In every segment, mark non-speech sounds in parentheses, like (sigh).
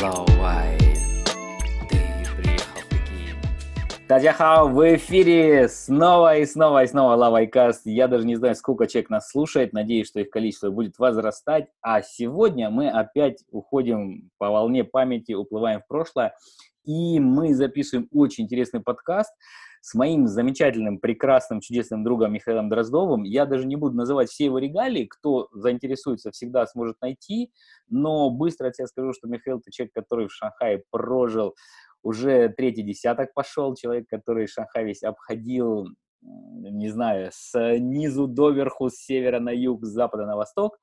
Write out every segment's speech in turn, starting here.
В Пекин. Тадяхао в эфире снова и снова и снова Лавайкаст. Я даже не знаю, сколько человек нас слушает. Надеюсь, что их количество будет возрастать. А сегодня мы опять уходим по волне памяти, уплываем в прошлое. И мы записываем очень интересный подкаст с моим замечательным, прекрасным, чудесным другом Михаилом Дроздовым. Я даже не буду называть все его регалии, кто заинтересуется, всегда сможет найти, но быстро тебе скажу, что Михаил – это человек, который в Шанхае прожил уже третий десяток пошел, человек, который Шанхай весь обходил, не знаю, с низу до верху, с севера на юг, с запада на восток.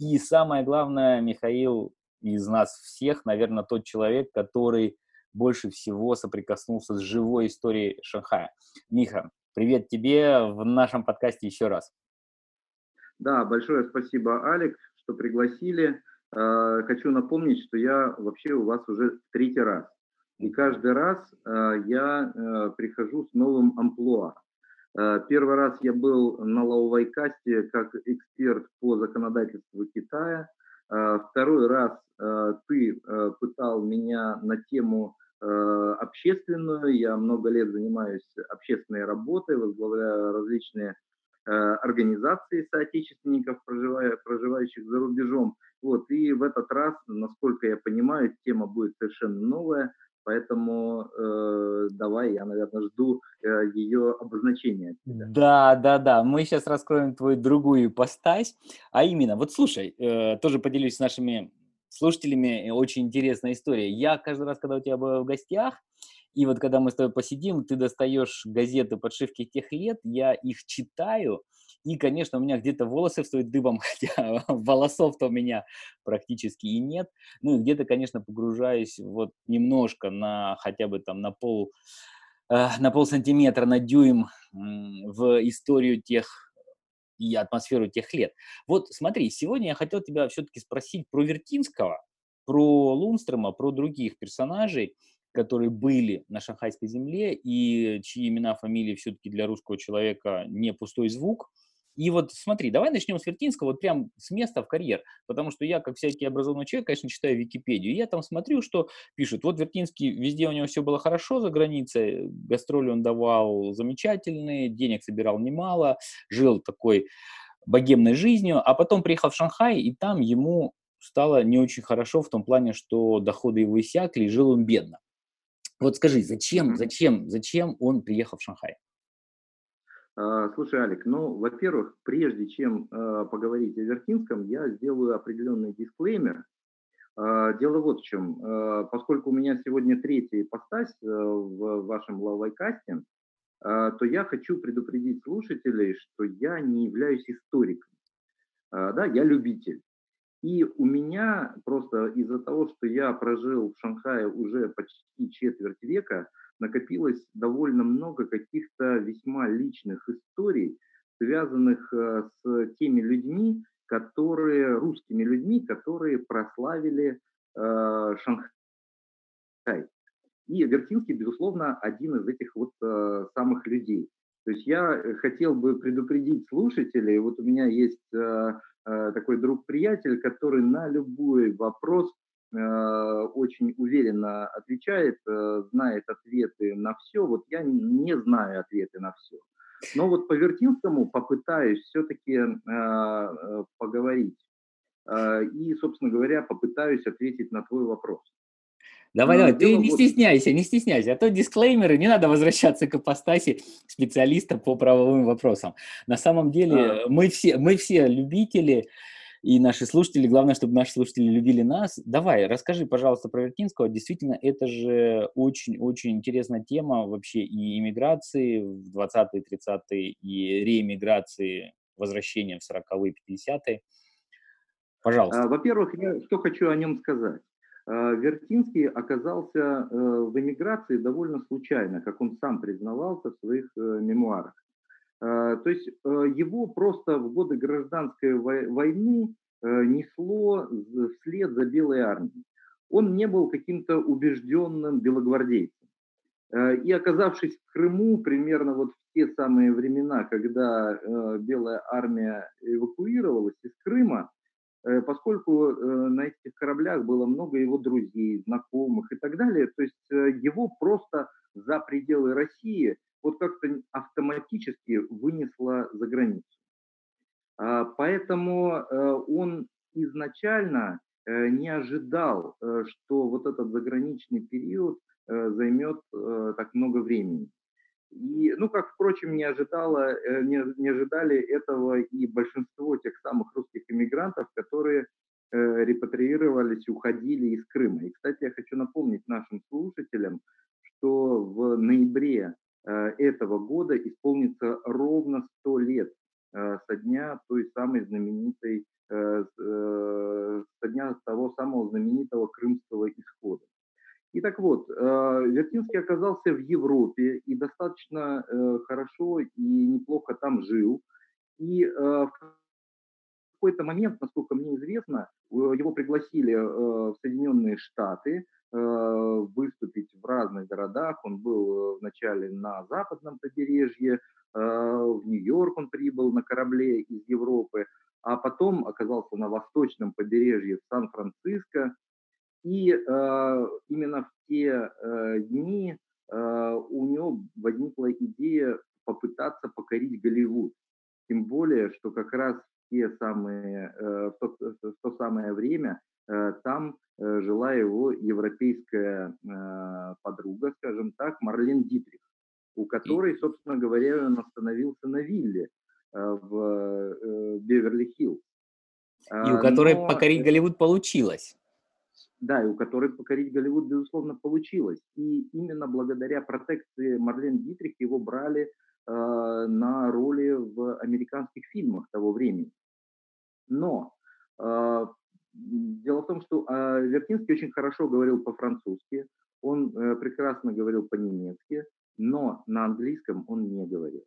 И самое главное, Михаил из нас всех, наверное, тот человек, который больше всего соприкоснулся с живой историей Шанхая. Миха, привет тебе в нашем подкасте еще раз. Да, большое спасибо, Алик, что пригласили. Э, хочу напомнить, что я вообще у вас уже третий раз. И каждый раз э, я э, прихожу с новым амплуа. Первый раз я был на Лаувайкасте как эксперт по законодательству Китая. Второй раз ты пытал меня на тему общественную. Я много лет занимаюсь общественной работой, возглавляю различные э, организации соотечественников, проживающих за рубежом. Вот, и в этот раз, насколько я понимаю, тема будет совершенно новая, поэтому э, давай, я, наверное, жду э, ее обозначения. Да, да, да, мы сейчас раскроем твою другую ипостась, а именно, вот слушай, э, тоже поделюсь с нашими слушателями э, очень интересная история. Я каждый раз, когда у тебя был в гостях, и вот когда мы с тобой посидим, ты достаешь газеты подшивки тех лет, я их читаю, и, конечно, у меня где-то волосы встают дыбом, (laughs) хотя волосов-то у меня практически и нет. Ну, и где-то, конечно, погружаюсь вот немножко на хотя бы там на пол, э, на пол сантиметра, на дюйм в историю тех и атмосферу тех лет. Вот смотри, сегодня я хотел тебя все-таки спросить про Вертинского, про Лунстрема, про других персонажей, которые были на шанхайской земле и чьи имена, фамилии все-таки для русского человека не пустой звук. И вот смотри, давай начнем с Вертинского, вот прям с места в карьер, потому что я, как всякий образованный человек, конечно, читаю Википедию, и я там смотрю, что пишут, вот Вертинский, везде у него все было хорошо за границей, гастроли он давал замечательные, денег собирал немало, жил такой богемной жизнью, а потом приехал в Шанхай, и там ему стало не очень хорошо в том плане, что доходы его иссякли, и жил он бедно. Вот скажи, зачем, зачем, зачем он приехал в Шанхай? А, слушай, Алик, ну, во-первых, прежде чем э, поговорить о Вертинском, я сделаю определенный дисклеймер. Э, дело вот в чем. Поскольку у меня сегодня третья ипостась э, в вашем лавайкасте, то я хочу предупредить слушателей, что я не являюсь историком. Да, я любитель. И у меня просто из-за того, что я прожил в Шанхае уже почти четверть века, накопилось довольно много каких-то весьма личных историй, связанных э, с теми людьми, которые, русскими людьми, которые прославили э, Шанхай. И Вертинский, безусловно, один из этих вот э, самых людей. То есть я хотел бы предупредить слушателей, вот у меня есть э, э, такой друг-приятель, который на любой вопрос Э, очень уверенно отвечает, э, знает ответы на все. Вот я не знаю ответы на все. Но вот по Вертинскому попытаюсь все-таки э, поговорить. И, собственно говоря, попытаюсь ответить на твой вопрос. Давай, давай, ты не вот... стесняйся, не стесняйся, а то дисклеймеры, не надо возвращаться к апостасе специалиста по правовым вопросам. На самом деле а. мы, все, мы все любители, и наши слушатели, главное, чтобы наши слушатели любили нас. Давай, расскажи, пожалуйста, про Вертинского. Действительно, это же очень-очень интересная тема вообще и иммиграции в 20-е, 30-е, и реэмиграции, возвращения в 40-е, 50-е. Пожалуйста. А, во-первых, я что хочу о нем сказать. А, Вертинский оказался э, в эмиграции довольно случайно, как он сам признавался в своих э, мемуарах. Э, то есть э, его просто в годы гражданской войны э, несло вслед за Белой армией. Он не был каким-то убежденным белогвардейцем. И оказавшись в Крыму примерно вот в те самые времена, когда Белая армия эвакуировалась из Крыма, поскольку на этих кораблях было много его друзей, знакомых и так далее, то есть его просто за пределы России вот как-то автоматически вынесло за границу. А, поэтому он изначально не ожидал, что вот этот заграничный период займет так много времени. И, ну, как, впрочем, не, ожидало, э, не, не ожидали этого и большинство тех самых русских иммигрантов, которые э, репатриировались, уходили из Крыма. И, кстати, я хочу напомнить нашим слушателям, что в ноябре э, этого года исполнится ровно 100 лет э, со дня той самой знаменитой, э, э, со дня того самого знаменитого крымского исхода. И так вот, э, Вертинский оказался в Европе и достаточно э, хорошо и неплохо там жил. И э, в какой-то момент, насколько мне известно, его пригласили в Соединенные Штаты выступить в разных городах. Он был вначале на западном побережье, в Нью-Йорк он прибыл на корабле из Европы, а потом оказался на восточном побережье в Сан-Франциско, и э, именно в те э, дни э, у него возникла идея попытаться покорить Голливуд. Тем более, что как раз те самые, э, в, то, в то самое время э, там э, жила его европейская э, подруга, скажем так, Марлен Дитрих, у которой, собственно говоря, он остановился на вилле э, в э, Беверли-Хиллз. И у которой Но... покорить Голливуд получилось да, и у которой покорить Голливуд, безусловно, получилось. И именно благодаря протекции Марлен Дитрих его брали э, на роли в американских фильмах того времени. Но э, дело в том, что э, Вертинский очень хорошо говорил по-французски, он э, прекрасно говорил по-немецки, но на английском он не говорил.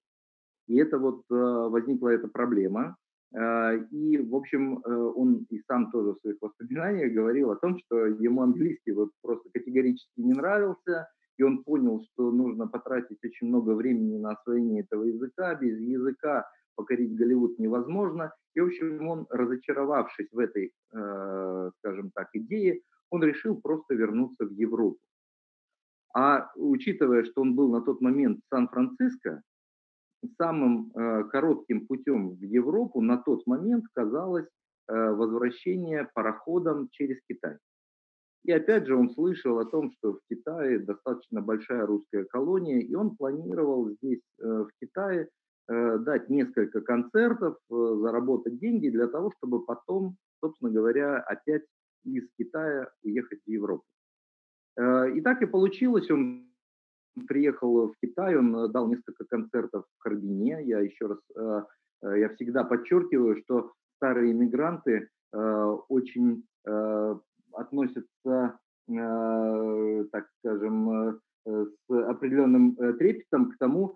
И это вот э, возникла эта проблема, и, в общем, э, он и сам тоже в своих воспоминаниях говорил о том, что ему английский вот просто категорически не нравился, и он понял, что нужно потратить очень много времени на освоение этого языка. Без языка покорить Голливуд невозможно. И, в общем, он, разочаровавшись в этой, э, скажем так, идее, он решил просто вернуться в Европу. А учитывая, что он был на тот момент в Сан-Франциско, самым э, коротким путем в Европу на тот момент казалось э, возвращение пароходом через Китай. И опять же он слышал о том, что в Китае достаточно большая русская колония, и он планировал здесь, э, в Китае, дать несколько концертов, заработать деньги для того, чтобы потом, собственно говоря, опять из Китая уехать в Европу. И так и получилось, он приехал в Китай, он э, дал несколько концертов в Харбине. Я еще раз, э, э, я всегда подчеркиваю, что старые иммигранты очень относятся, так скажем, с определенным трепетом к тому,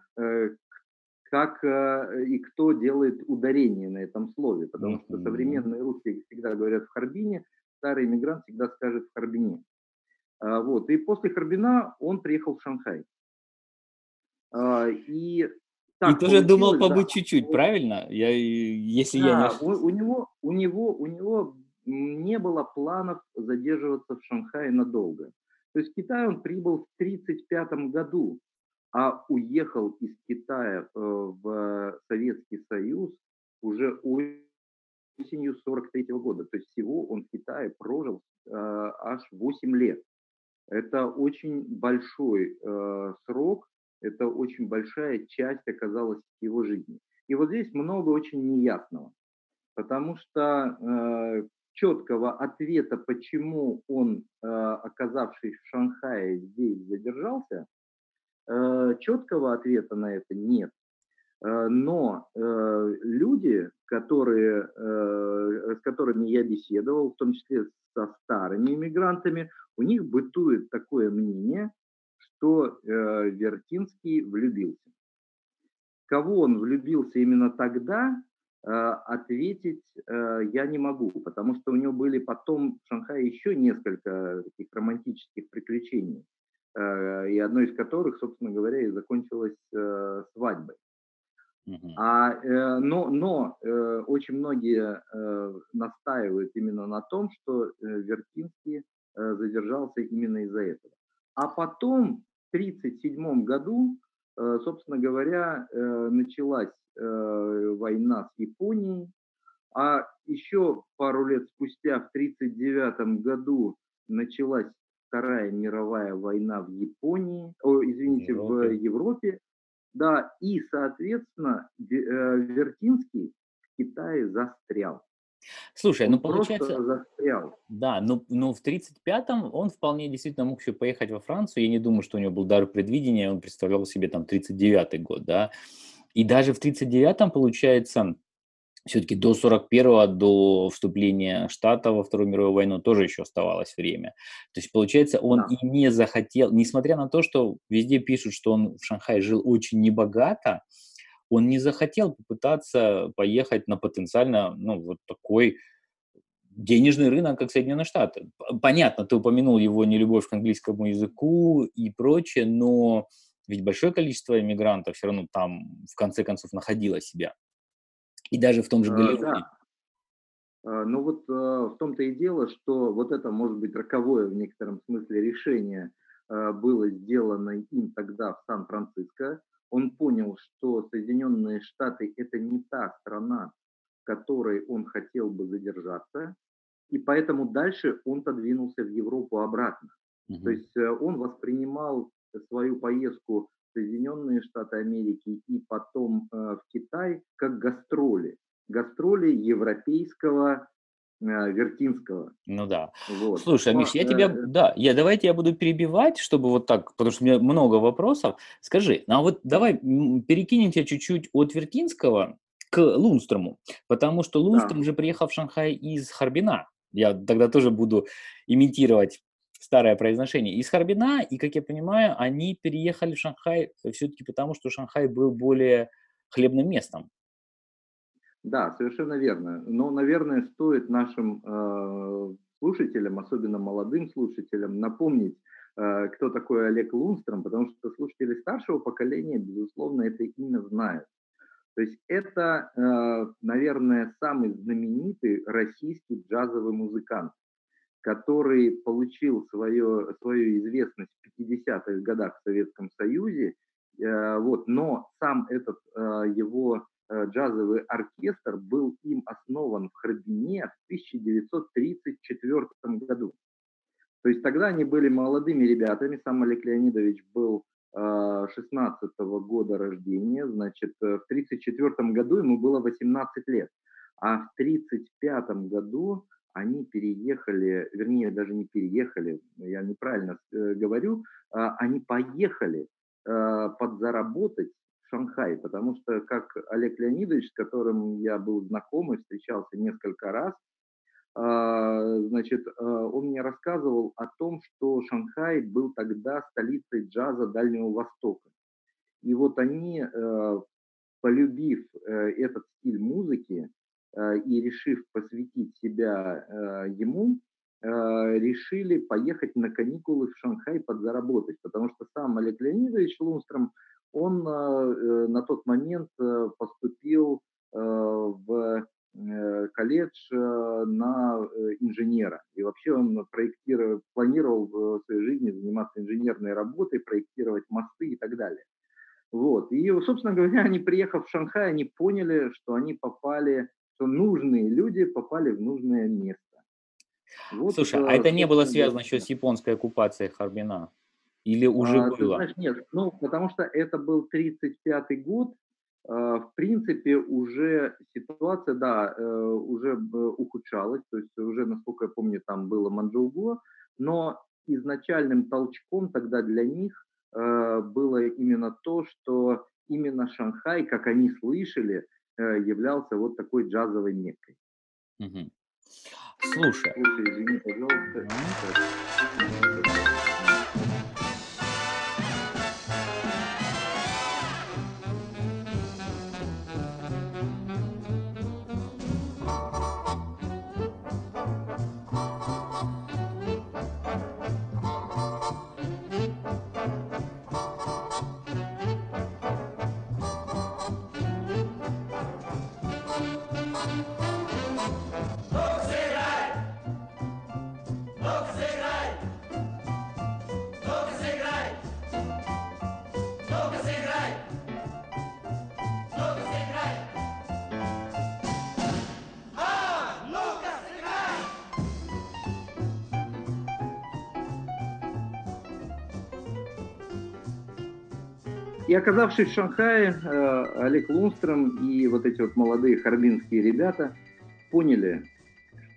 как и кто делает ударение на этом слове, потому что современные русские всегда говорят в Харбине, старый иммигрант всегда скажет в Харбине. А, вот. И после Харбина он приехал в Шанхай. А, и так и тоже думал побыть да. чуть-чуть, правильно? Я, если да, я не... у, у, него, у, него, у него не было планов задерживаться в Шанхае надолго. То есть в Китай он прибыл в 1935 году, а уехал из Китая э, в Советский Союз уже осенью 43 года. То есть всего он в Китае прожил э, аж 8 лет. Это очень большой э, срок, это очень большая часть оказалась его жизни. И вот здесь много очень неясного, потому что четкого ответа, почему он, э, оказавшись в Шанхае, здесь задержался, э, четкого ответа на это нет. Э, но э, люди, которые, с которыми я беседовал, в том числе со старыми иммигрантами, у них бытует такое мнение, что Вертинский влюбился. Кого он влюбился именно тогда, ответить э, я не могу, потому что у него были потом в Шанхае еще несколько таких романтических приключений, э, и одно из которых, собственно говоря, и закончилось э, свадьбой. А, э, но но э, очень многие э, настаивают именно на том, что э, Вертинский э, задержался именно из-за этого. А потом, в 1937 году, э, собственно говоря, э, началась э, война с Японией, а еще пару лет спустя, в 1939 году, началась Вторая мировая война в Японии, о, извините, Европе. в Европе, да, и, соответственно, э, Вертинский в Китае застрял. Слушай, он ну получается... застрял. Да, ну, ну в 35-м он вполне действительно мог еще поехать во Францию. Я не думаю, что у него был дар предвидения, он представлял себе там 39-й год, да. И даже в 39-м, получается, все-таки до 41-го, до вступления Штата во Вторую мировую войну тоже еще оставалось время. То есть, получается, он да. и не захотел, несмотря на то, что везде пишут, что он в Шанхае жил очень небогато, он не захотел попытаться поехать на потенциально, ну, вот такой денежный рынок, как Соединенные Штаты. Понятно, ты упомянул его нелюбовь к английскому языку и прочее, но ведь большое количество иммигрантов все равно там в конце концов находило себя. И даже в том же Голливуде. Да. Ну вот э, в том-то и дело, что вот это может быть роковое в некотором смысле решение э, было сделано им тогда в Сан-Франциско. Он понял, что Соединенные Штаты – это не та страна, в которой он хотел бы задержаться, и поэтому дальше он подвинулся в Европу обратно. Угу. То есть э, он воспринимал свою поездку Соединенные Штаты Америки и потом э, в Китай как гастроли. Гастроли европейского э, Вертинского. Ну да. Вот. Слушай, Миш, я тебя, э, да, я давайте я буду перебивать, чтобы вот так, потому что у меня много вопросов. Скажи, ну а вот давай перекинем тебя чуть-чуть от Вертинского к Лунстрому, потому что Лунстром да. же приехал в Шанхай из Харбина. Я тогда тоже буду имитировать старое произношение, из Харбина, и, как я понимаю, они переехали в Шанхай все-таки потому, что Шанхай был более хлебным местом. Да, совершенно верно. Но, наверное, стоит нашим э, слушателям, особенно молодым слушателям, напомнить, э, кто такой Олег Лунстром, потому что слушатели старшего поколения, безусловно, это имя знают. То есть это, э, наверное, самый знаменитый российский джазовый музыкант который получил свое, свою известность в 50-х годах в Советском Союзе, э, вот, но сам этот э, его э, джазовый оркестр был им основан в Харбине в 1934 году. То есть тогда они были молодыми ребятами, сам Олег Леонидович был 16 -го года рождения, значит, в 1934 году ему было 18 лет, а в 1935 году они переехали, вернее, даже не переехали, я неправильно э, говорю, э, они поехали э, подзаработать в Шанхай, потому что, как Олег Леонидович, с которым я был знаком и встречался несколько раз, э, значит, э, он мне рассказывал о том, что Шанхай был тогда столицей джаза Дальнего Востока. И вот они, полюбив этот стиль музыки, и решив посвятить себя э, ему, э, решили поехать на каникулы в Шанхай подзаработать, потому что сам Олег Леонидович Лунстром, он на тот момент поступил в колледж на инженера. И вообще он проектировал, планировал в своей жизни заниматься инженерной работой, проектировать мосты и так далее. Вот. И, собственно говоря, (laughs) они, приехав в Шанхай, они поняли, что они попали что нужные люди попали в нужное место. Вот Слушай, а это не было связано еще с японской оккупацией Харбина? Или уже а, было? Знаешь, нет, ну, потому что это был 35-й год, а, в принципе, уже ситуация, да, э, уже ухудшалась, то есть уже, насколько я помню, там было Манчжоуго, но изначальным толчком тогда для них э, было именно то, что именно Шанхай, как они слышали, Э, являлся вот такой джазовой меккой. Угу. Слушай. Слушай, извини, пожалуйста. И оказавшись в Шанхае, э, Олег Лунстром и вот эти вот молодые харбинские ребята поняли,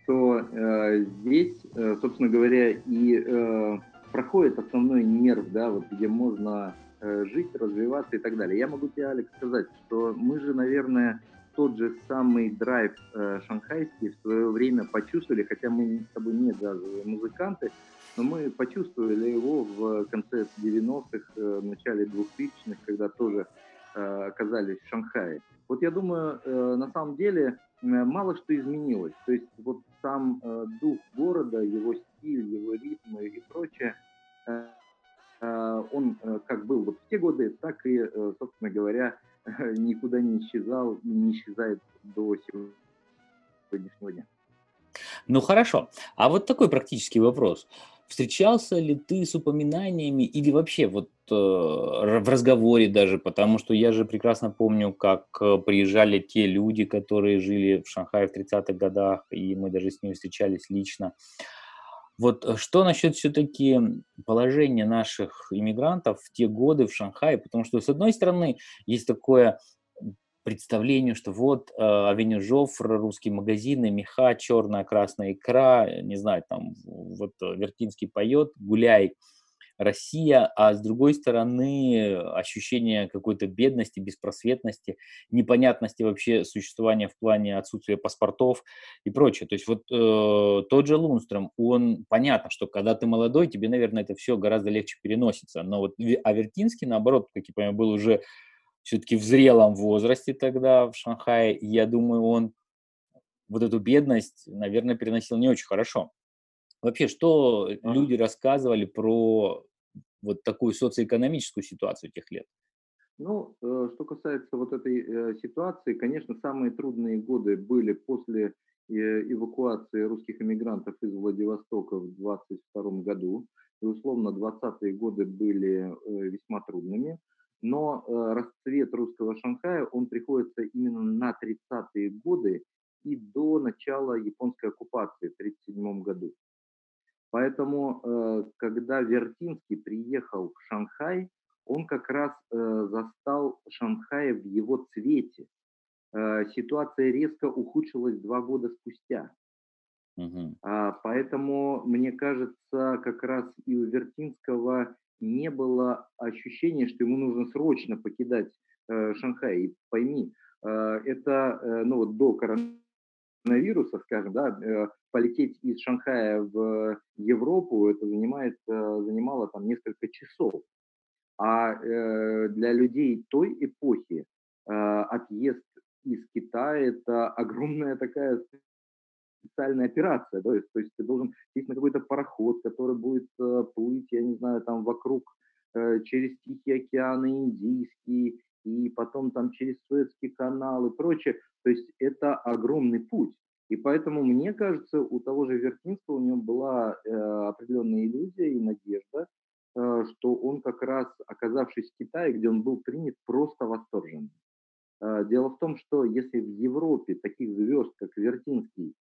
что э, здесь, э, собственно говоря, и проходит основной нерв, да, вот где можно жить, развиваться и так далее. Я могу тебе, Алекс, сказать, что мы же, наверное, тот же самый драйв э, шанхайский в свое время почувствовали, хотя мы с тобой не джазовые музыканты, но мы почувствовали его в конце 90-х, э, начале 2000-х, когда тоже э, оказались в Шанхае. Вот я думаю, э, на самом деле мало что изменилось. То есть вот сам дух города, его стиль, его ритмы и прочее, он как был вот в те годы, так и, собственно говоря, (laughs) никуда не исчезал и не исчезает до сегодняшнего дня. Ну хорошо. А вот такой практический вопрос. Встречался ли ты с упоминаниями или вообще вот э, в разговоре даже, потому что я же прекрасно помню, как э, приезжали те люди, которые жили в Шанхае в 30-х годах, и мы даже с ними встречались лично. Вот э, что насчет все-таки положения наших иммигрантов в те годы в Шанхае? Потому что, с одной стороны, есть такое представлению, что вот э, Авеню Жофр, русские магазины, меха, черная, красная икра, не знаю, там вот э, Вертинский поет, гуляй, Россия, а с другой стороны ощущение какой-то бедности, беспросветности, непонятности вообще существования в плане отсутствия паспортов и прочее. То есть вот э, тот же Лунстром, он понятно, что когда ты молодой, тебе, наверное, это все гораздо легче переносится. Но вот Авертинский, наоборот, как я понимаю, был уже все-таки в зрелом возрасте тогда в Шанхае, и я думаю, он вот эту бедность, наверное, переносил не очень хорошо. Вообще, что ага. люди рассказывали про вот такую социоэкономическую ситуацию тех лет? Ну, э, что касается вот этой э, ситуации, конечно, самые трудные годы были после э, эвакуации русских иммигрантов из Владивостока в 22 году. И, условно, 20-е годы были весьма трудными. Но расцвет русского Шанхая, он приходится именно на 30-е годы и до начала японской оккупации в 1937 году. Поэтому, э, когда Вертинский приехал в Шанхай, он как раз э, застал Шанхай в его цвете. Э, ситуация резко ухудшилась два года спустя. Угу. Поэтому, мне кажется, как раз и у Вертинского не было ощущения, что ему нужно срочно покидать Шанхай. И пойми, это ну, вот до коронавируса скажем, да, э, полететь из Шанхая в Европу, это занимает, э, занимало там несколько часов. А э, для людей той эпохи отъезд из Китая – это огромная такая специальная операция, да, то есть ты должен сесть на какой-то пароход, который будет плыть, я не знаю, там вокруг, через Тихий океан Индийский, и потом там через Суэцкий канал и прочее. То есть это огромный путь. И поэтому, мне кажется, у того же Вертинского у него была э, определенная иллюзия и надежда, э, что он как раз, оказавшись в Китае, где он был принят, просто восторжен. Э, дело в том, что если в Европе таких звезд, как Вертинский, э,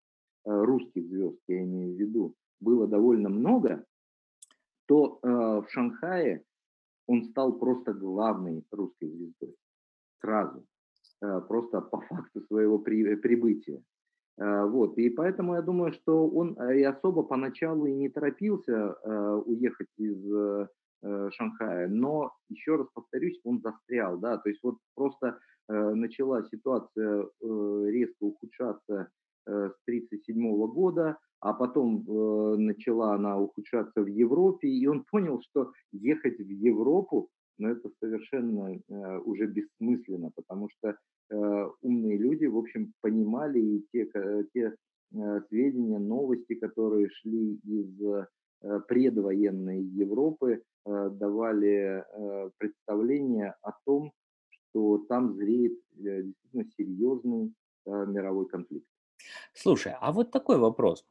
русских звезд, я имею в виду, было довольно много, то э, в Шанхае он стал просто главной русской звездой. Сразу. Э, просто по факту своего при, прибытия. Э, вот. И поэтому я думаю, что он э, и особо поначалу и не торопился уехать из Шанхая, но, еще раз повторюсь, он застрял, да, то есть вот просто начала ситуация резко ухудшаться с 1937 года, а потом э, начала она ухудшаться в Европе, и он понял, что ехать в Европу, ну, это совершенно э, уже бессмысленно, потому что э, умные люди, в общем, понимали и те, те э, сведения, новости, которые шли из э, предвоенной Европы, э, давали э, представление о том, что там зреет э, действительно серьезный э, мировой конфликт. Слушай, а вот такой вопрос.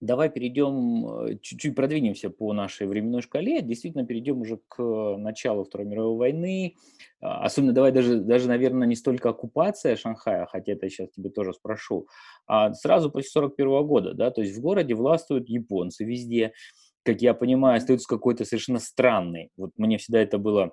Давай перейдем, э, чуть-чуть продвинемся по нашей временной шкале, действительно перейдем уже к началу Второй мировой войны. А, особенно давай даже, даже, наверное, не столько оккупация Шанхая, хотя это я сейчас тебе тоже спрошу, а сразу после 41 года, да, то есть в городе властвуют японцы везде, как я понимаю, остается какой-то совершенно странный, вот мне всегда это было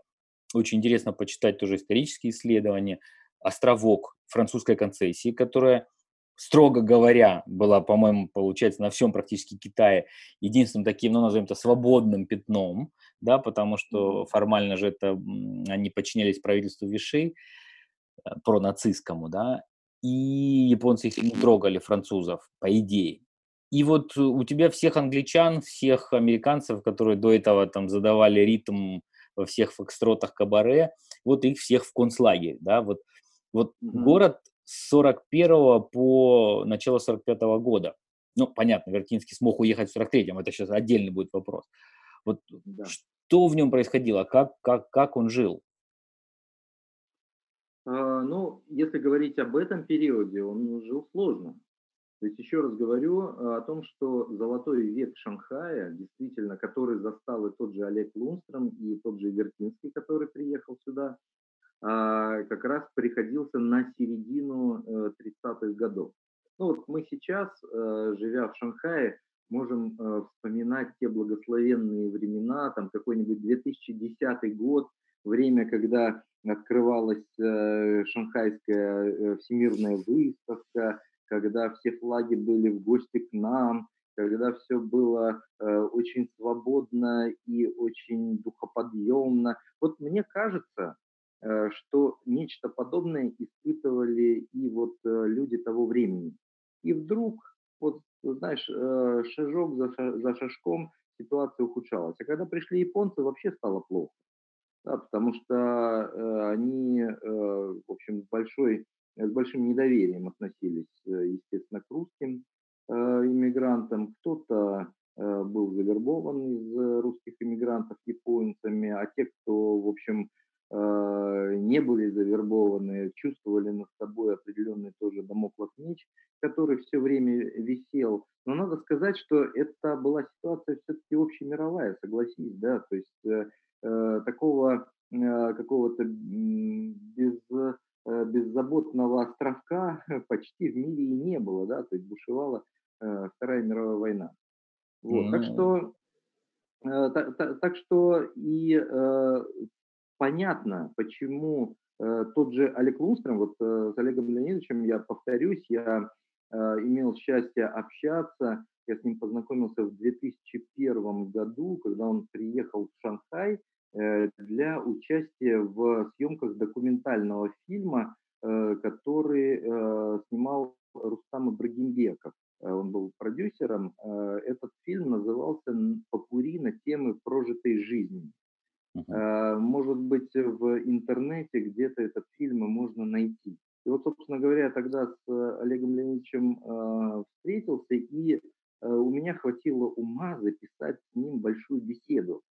очень интересно почитать тоже исторические исследования. Островок французской концессии, которая, строго говоря, была, по-моему, получается, на всем практически Китае единственным таким, ну, назовем это, свободным пятном, да, потому что формально же это, они подчинялись правительству Виши, э, пронацистскому, да, и японцы их не трогали, французов, по идее. И вот у тебя всех англичан, всех американцев, которые до этого там задавали ритм во всех фокстротах кабаре, вот их всех в концлагерь, да, вот, вот mm-hmm. город 41 по начало 45 -го года. Ну, понятно, Вертинский смог уехать в 43-м, это сейчас отдельный будет вопрос. Вот да. что в нем происходило, как, как, как он жил? А, ну, если говорить об этом периоде, он жил сложно. То есть еще раз говорю а, о том, что золотой век Шанхая, действительно, который застал и тот же Олег Лунстром, и тот же Вертинский, который приехал сюда, как раз приходился на середину 30-х э, годов. Ну вот мы сейчас, э, живя в Шанхае, можем э, вспоминать те благословенные времена, там какой-нибудь 2010 год, время, когда открывалась шанхайская всемирная выставка, когда все флаги были в гости к нам, когда все было э, очень свободно и очень духоподъемно. Вот мне кажется, что нечто подобное испытывали и вот э, люди того времени. И вдруг, вот знаешь, э, шажок за, за шажком ситуация ухудшалась. А когда пришли японцы, вообще стало плохо. Да, потому что э, они, э, в общем, большой с большим недоверием относились, э, естественно, к русским э, иммигрантам. Кто-то э, был завербован из русских иммигрантов японцами, а те, кто, в общем, не были завербованы, чувствовали над собой определенный тоже домоклов меч, который все время висел. Но надо сказать, что это была ситуация все-таки общемировая, согласись, да, то есть э, такого э, какого-то без Э, беззаботного островка (laughs) почти в мире и не было, да, то есть бушевала э, Вторая мировая война. Вот, mm-hmm. так что, э, так, так что и э, понятно, почему э, тот же Олег Лунстром, вот э, с Олегом Леонидовичем, я повторюсь, я э, имел счастье общаться, я с ним познакомился в 2001 году, когда он приехал в Шанхай, Э, для участия в съемках документального фильма, э, который э, снимал Рустам Ибрагимбеков. Он был продюсером. Этот фильм назывался «Попури на темы прожитой жизни». Uh-huh. Может быть, в интернете где-то этот фильм можно найти. И вот, собственно говоря, тогда с Олегом Леонидовичем встретился, и у меня хватило ума записать с ним большую беседу.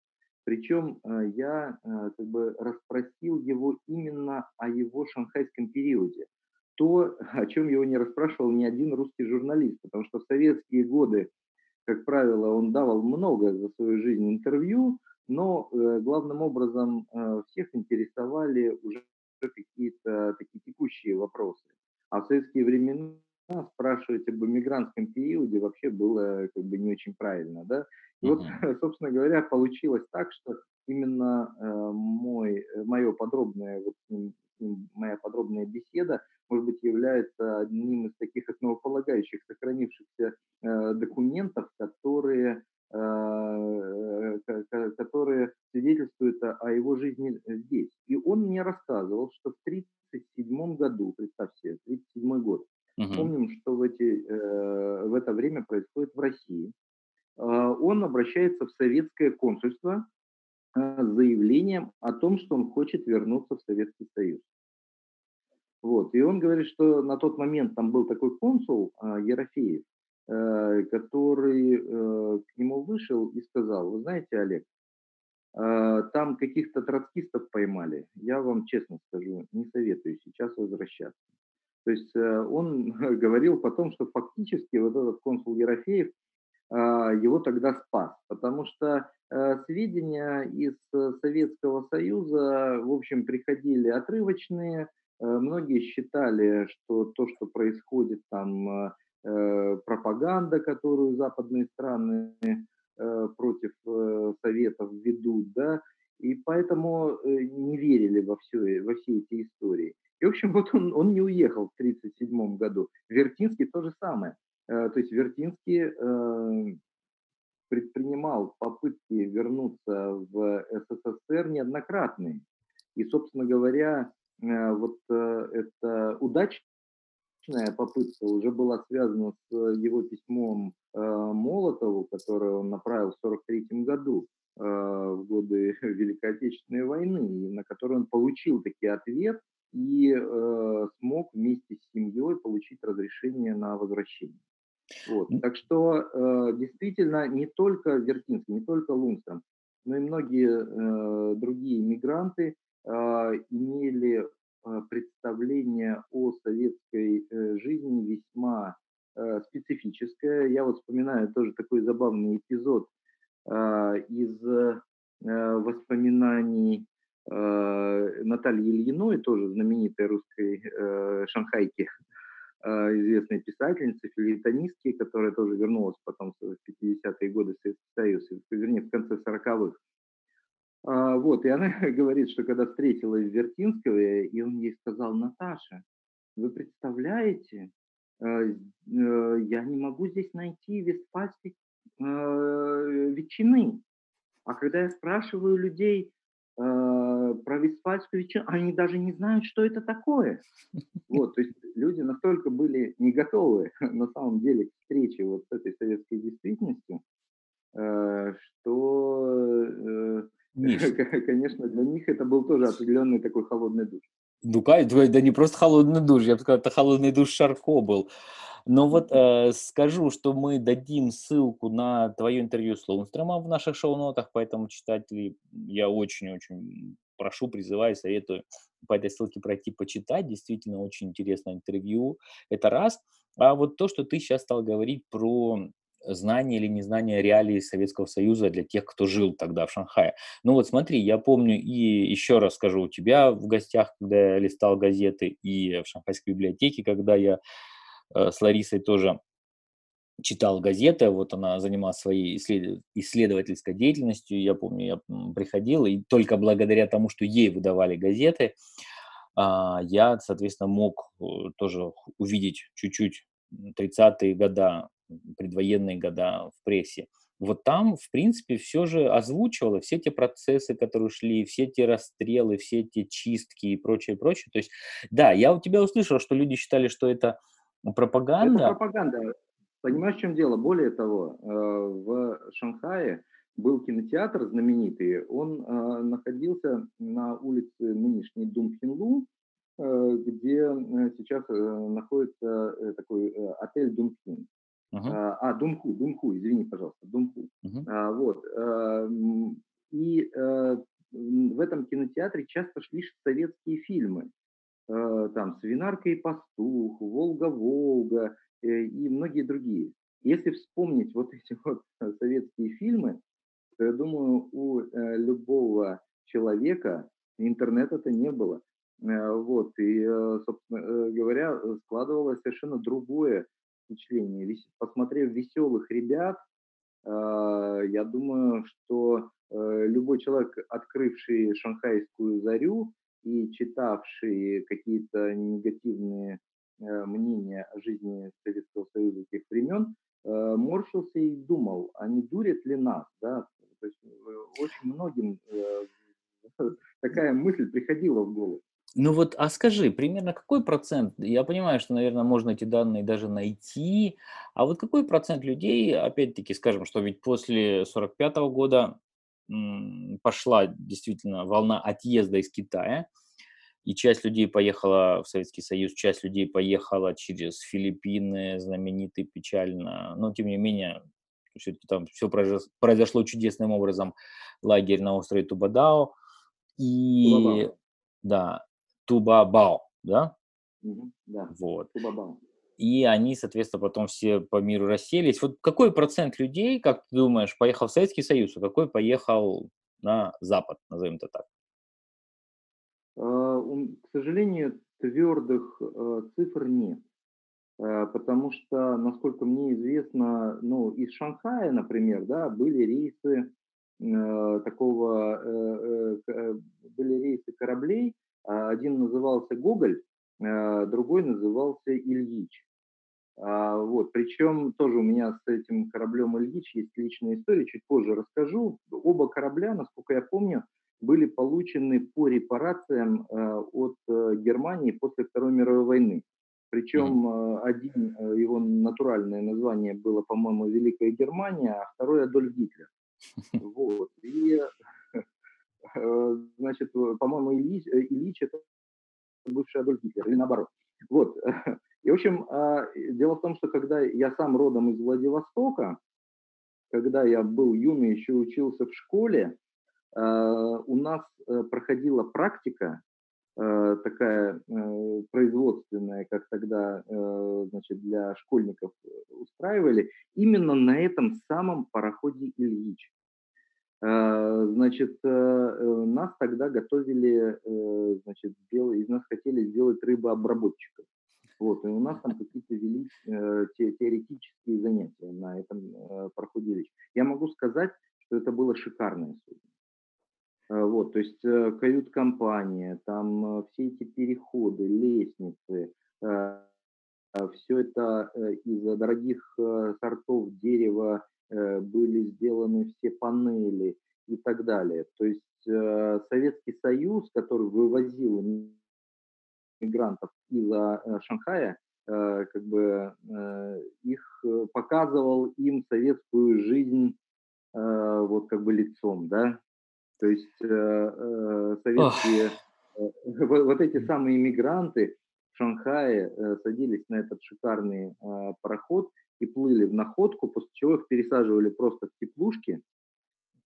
Причем э, я э, как бы расспросил его именно о его шанхайском периоде. То, (laughs) о чем его не расспрашивал ни один русский журналист, потому что в советские годы, как правило, он давал много за свою жизнь интервью, но э, главным образом всех интересовали уже какие-то такие текущие вопросы. А в советские времена спрашивать об иммигрантском периоде вообще было как бы не очень правильно, да. И вот, (laughs) собственно говоря, получилось так, что именно э, мой, мое подробное, вот моя подробная беседа, может быть, является одним из таких основополагающих сохранившихся э, документов, которые, э, которые свидетельствуют о его жизни здесь. И он мне рассказывал, что в 1937 году, представьте себе, 1937 год, Угу. Помним, что в, эти, э, в это время происходит в России. Э, он обращается в советское консульство э, с заявлением о том, что он хочет вернуться в Советский Союз. Вот. И он говорит, что на тот момент там был такой консул э, Ерофеев, э, который э, к нему вышел и сказал, вы знаете, Олег, э, там каких-то троцкистов поймали. Я вам честно скажу, не советую сейчас возвращаться. То есть э, он (laughs) говорил потом, что фактически вот этот консул Ерофеев его тогда спас, потому что э, сведения из Советского Союза, в общем, приходили отрывочные, э, многие считали, что то, что происходит там, пропаганда, которую западные страны против Советов ведут, да, И поэтому э, не верили во, все, во все эти истории. И, в общем, (laughs) вот он, он не уехал в 1937 году. Вертинский то же самое. Э, то есть Вертинский э, предпринимал попытки вернуться в СССР неоднократные. И, собственно говоря, вот эта удачная попытка уже была связана с его письмом Молотову, которое он направил в 1943 году в годы (laughs) Великой Отечественной войны, на который он получил таки ответ и э, смог вместе с семьей получить разрешение на возвращение. Вот. Так что э, действительно не только Вертинский, не только Лунстром, но и многие э, другие мигранты э, имели э, представление о советской э, жизни весьма э, специфическое. Я вот вспоминаю тоже такой забавный эпизод э, из э, воспоминаний э, Натальи Ильиной, тоже знаменитой русской э, шанхайки, э, известной писательницы, филитонистки, которая тоже вернулась потом в 50-е годы в Советский Союз, вернее, в конце 40-х. А, вот, и она (laughs) говорит, что когда встретила Вертинского, и он ей сказал, Наташа, вы представляете, я не могу здесь найти вестфальской ветчины. А когда я спрашиваю людей, Э, про Вестфальскую вечеринку, они даже не знают, что это такое. Вот, то есть люди настолько были не готовы (laughs) на самом деле к встрече вот с этой советской действительностью, э, что, (laughs) конечно, для них это был тоже определенный такой холодный душ. Ну, да не просто холодный душ, я бы сказал, это холодный душ Шарко был. Но вот э, скажу, что мы дадим ссылку на твое интервью с Лоунстромом в наших шоу-нотах, поэтому читателей я очень-очень прошу, призываю, советую по этой ссылке пройти, почитать. Действительно очень интересное интервью. Это раз. А вот то, что ты сейчас стал говорить про знание или незнание реалий Советского Союза для тех, кто жил тогда в Шанхае. Ну вот смотри, я помню и еще раз скажу, у тебя в гостях, когда я листал газеты, и в Шанхайской библиотеке, когда я Э, с Ларисой тоже читал газеты, вот она занималась своей исследовательской деятельностью, я помню, я приходил, и только благодаря тому, что ей выдавали газеты, а, я, соответственно, мог э, тоже увидеть чуть-чуть 30-е года, предвоенные года в прессе. Вот там, в принципе, все же озвучивало все те процессы, которые шли, все те расстрелы, все те чистки и прочее, прочее. То есть, да, я у тебя услышал, что люди считали, что это Пропаганда? Это пропаганда. Понимаешь, в чем дело? Более того, э, в Шанхае был кинотеатр знаменитый. Он э, находился на улице нынешней Думхинлу, где сейчас находится такой отель Думхин. Uh-huh. А, Думху, Думху, извини, пожалуйста, Думху. Uh-huh. Вот. И в этом кинотеатре часто шли советские фильмы. Э, там «Свинарка и пастух», «Волга-Волга» э, и многие другие. Если вспомнить вот (laughs) эти вот советские фильмы, то я думаю, у э, любого человека интернета-то не было. Вот, и, собственно говоря, складывалось совершенно другое впечатление. Посмотрев «Веселых ребят», я думаю, что любой человек, открывший шанхайскую зарю, и читавшие какие-то негативные э, мнения о жизни Советского Союза тех времен, э, морщился и думал, а не дурят ли нас? Да? То есть э, очень многим (laughs) такая мысль приходила в голову. Ну вот, а скажи, примерно какой процент, я понимаю, что, наверное, можно эти данные даже найти, а вот какой процент людей, опять-таки, скажем, что ведь после 45 года пошла действительно волна отъезда из Китая, и часть людей поехала в Советский Союз, часть людей поехала через Филиппины, знаменитый печально, но тем не менее все-таки там все произошло чудесным образом, лагерь на острове Тубадао, и Тубабао. да, Тубабао, да? Угу, да, вот. Тубабао и они, соответственно, потом все по миру расселись. Вот какой процент людей, как ты думаешь, поехал в Советский Союз, а какой поехал на Запад, назовем это так? А, к сожалению, твердых э, цифр нет. Э, потому что, насколько мне известно, ну, из Шанхая, например, да, были рейсы э, такого кораблей. Один назывался «Гоголь», другой назывался «Ильич». Вот, причем тоже у меня с этим кораблем «Ильич» есть личная история, чуть позже расскажу. Оба корабля, насколько я помню, были получены по репарациям от Германии после Второй мировой войны. Причем mm-hmm. один, э, его натуральное название было, по-моему, Великая Германия, а второй Адольф Гитлер. (laughs) Вот. И, э, значит, по-моему, Ильич, Ильич это бывший Адольф Гитлер, или наоборот. Вот. (laughs) И, в общем, а, дело в том, что когда я сам родом из Владивостока, когда я был юный, еще учился в школе, у нас проходила практика Э, такая э, производственная, как тогда э, значит, для школьников устраивали, именно на этом самом пароходе Ильич. Значит, нас тогда готовили, значит, сделали, из нас хотели сделать рыбообработчиков. Вот, и у нас там какие-то вели те, теоретические занятия на этом пароходе Ильич. Я могу сказать, что это было шикарное судно. Э, вот, то есть э, кают-компания, там э, все эти переходы, лестницы, все это из дорогих сортов дерева были сделаны все панели и так далее. То есть Советский Союз, который вывозил мигрантов из Шанхая, как бы их показывал им советскую жизнь вот как бы лицом, да, то есть э, э, советские, э, (laughs) вот эти самые иммигранты в Шанхае э, садились на этот шикарный э, пароход и плыли в находку, после чего их пересаживали просто в теплушки,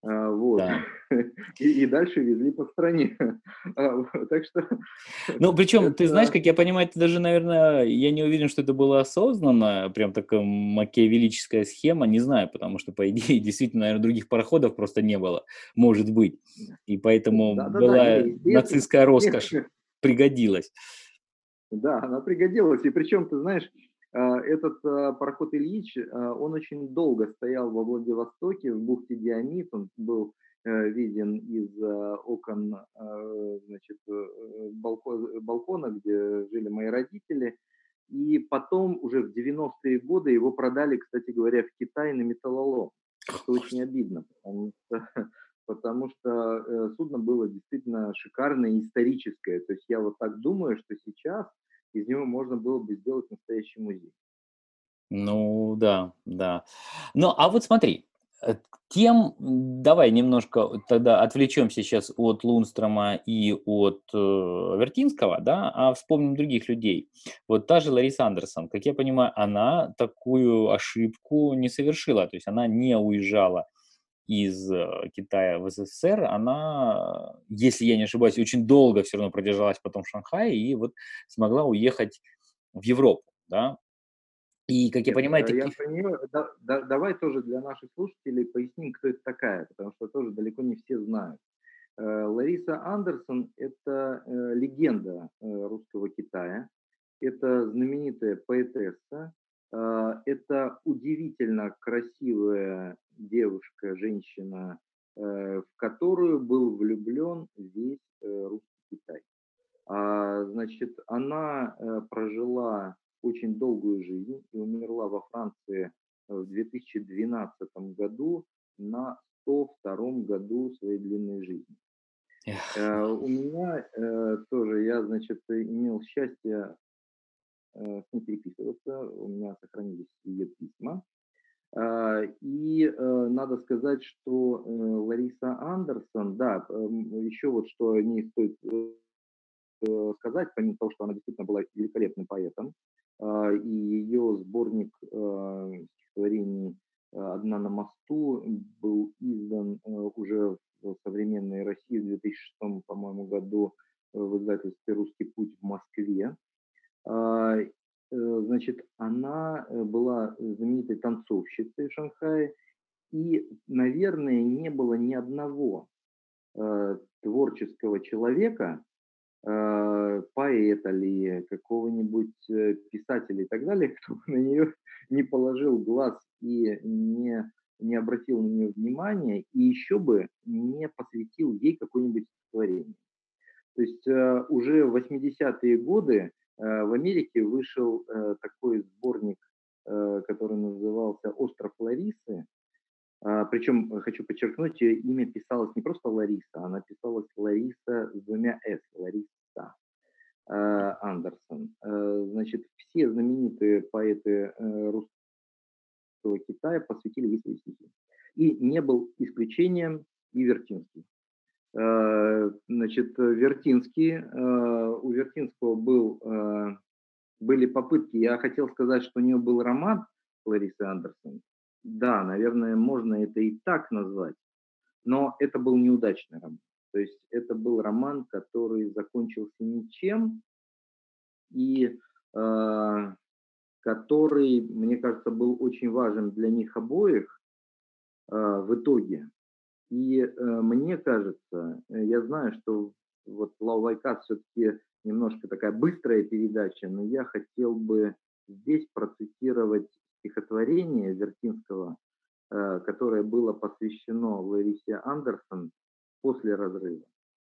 а, вот. Да. (laughs) И, и дальше везли по стране. (laughs) А, так что... (laughs) Ну, причем, это... ты знаешь, как я понимаю, это даже, наверное, я не уверен, что это было осознанно, прям такая макиавелическая схема, не знаю, потому что, по идее, действительно, наверное, других пароходов просто не было, может быть. И поэтому да, да, была да, нацистская роскошь, пригодилась. Да, она пригодилась. И причем, ты знаешь, этот а, пароход Ильич, а, он очень долго стоял во Владивостоке, в бухте Диамит, он был э, виден из окон значит, э, балкона, где жили мои родители. И потом, уже в 90-е годы, его продали, кстати говоря, в Китай на металлолом. Это очень обидно, потому что, (laughs) потому что э, судно было действительно шикарное и историческое. То есть я вот так думаю, что сейчас из него можно было бы сделать настоящий музей. Ну да, да. Ну а вот смотри, э, тем, давай немножко тогда отвлечемся сейчас от Лунстрома и от э, Вертинского, да, а вспомним других людей. Вот та же Лариса Андерсон, как я понимаю, она такую ошибку не совершила, то есть она не уезжала из э, Китая в СССР, она, если я не ошибаюсь, очень долго все равно продержалась потом в Шанхае и вот смогла уехать в Европу, да. И, как Нет, я понимаю, таких... я понимаю да, да, давай тоже для наших слушателей поясним, кто это такая, потому что тоже далеко не все знают. Э, Лариса Андерсон – это э, легенда русского Китая, это знаменитая поэтесса, это удивительно красивая девушка, женщина, э, в которую был влюблен весь э, русский Китай. А, значит, она э, прожила очень долгую жизнь и умерла во Франции в 2012 году на 102 году своей длинной жизни. Yeah. У меня тоже, я, значит, имел счастье с ней переписываться, у меня сохранились ее письма. А, и э, надо сказать, что э, Лариса Андерсон, да, еще вот что о ней стоит э, сказать, помимо того, что она действительно была великолепным поэтом, а, и ее сборник стихотворений «Одна на мосту» был издан уже в современной России в 2006, по-моему, году в издательстве «Русский путь» в Москве. А, Э, значит, она э, была знаменитой танцовщицей в Шанхае, и, наверное, не было ни одного э, творческого человека, поэта ли, какого-нибудь писателя и так далее, (laughs) кто на нее не положил глаз и не, не обратил на нее внимания, и еще бы не посвятил ей какое-нибудь стихотворение. То есть уже в 80-е годы в Америке вышел такой сборник, который назывался «Остров Ларисы», а, Причем, хочу подчеркнуть, имя писалось не просто Лариса, она писалась Лариса с двумя «с», Лариса Андерсон. Значит, все знаменитые поэты э, русского Китая посвятили ей свои стихи. И не был исключением и Вертинский. Значит, Вертинский, у Вертинского был, были попытки, я хотел сказать, что у нее был роман Ларисы Андерсон, да, наверное, можно это и так назвать, но это был неудачный роман. То есть это был роман, который закончился ничем, и э, который, мне кажется, был очень важен для них обоих э, в итоге. И э, мне кажется, я знаю, что вот Лаувайка все-таки немножко такая быстрая передача, но я хотел бы здесь процитировать стихотворение Вертинского, э, которое было посвящено Ларисе Андерсон после разрыва.